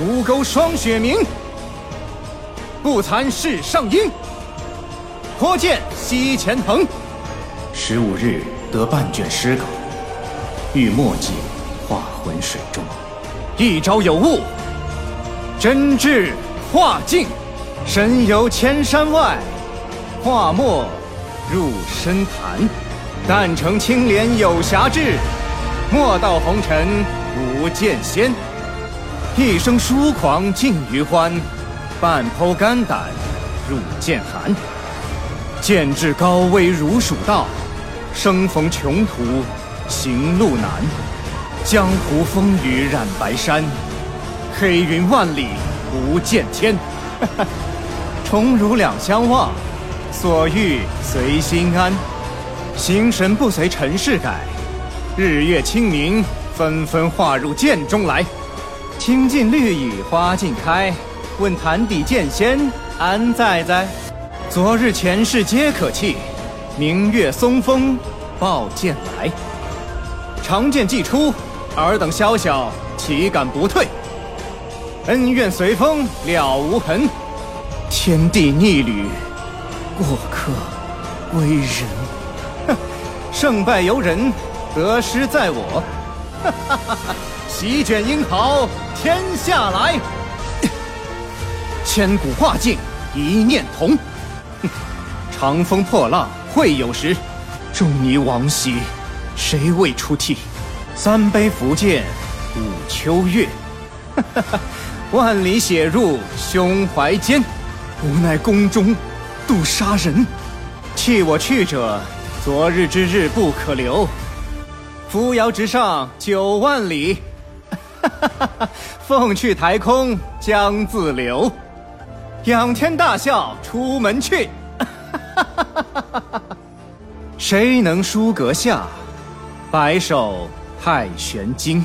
吴钩霜雪明，不惭世上英。颇见西前横。十五日得半卷诗稿，欲墨迹化浑水中。一朝有误，真至化境，神游千山外，化墨入深潭。但承青莲有侠志，莫道红尘无剑仙。一生疏狂尽余欢，半剖肝胆入剑寒。剑至高危如蜀道，生逢穷途行路难。江湖风雨染白衫，黑云万里不见天。重如两相望，所欲随心安。心神不随尘世改，日月清明纷纷化入剑中来。青尽绿雨花尽开，问潭底剑仙安在在？昨日前世皆可弃，明月松风抱剑来。长剑既出，尔等宵小岂敢不退？恩怨随风了无痕，天地逆旅，过客归人。哼 胜败由人，得失在我。哈哈哈哈席卷英豪天下来，千古画境一念同。长风破浪会有时，仲尼往昔谁未出涕？三杯伏剑舞秋月，万里写入胸怀间。无奈宫中度杀人，弃我去者。昨日之日不可留，扶摇直上九万里，哈哈凤去台空江自流，仰天大笑出门去，哈哈哈谁能书阁下，白首太玄经？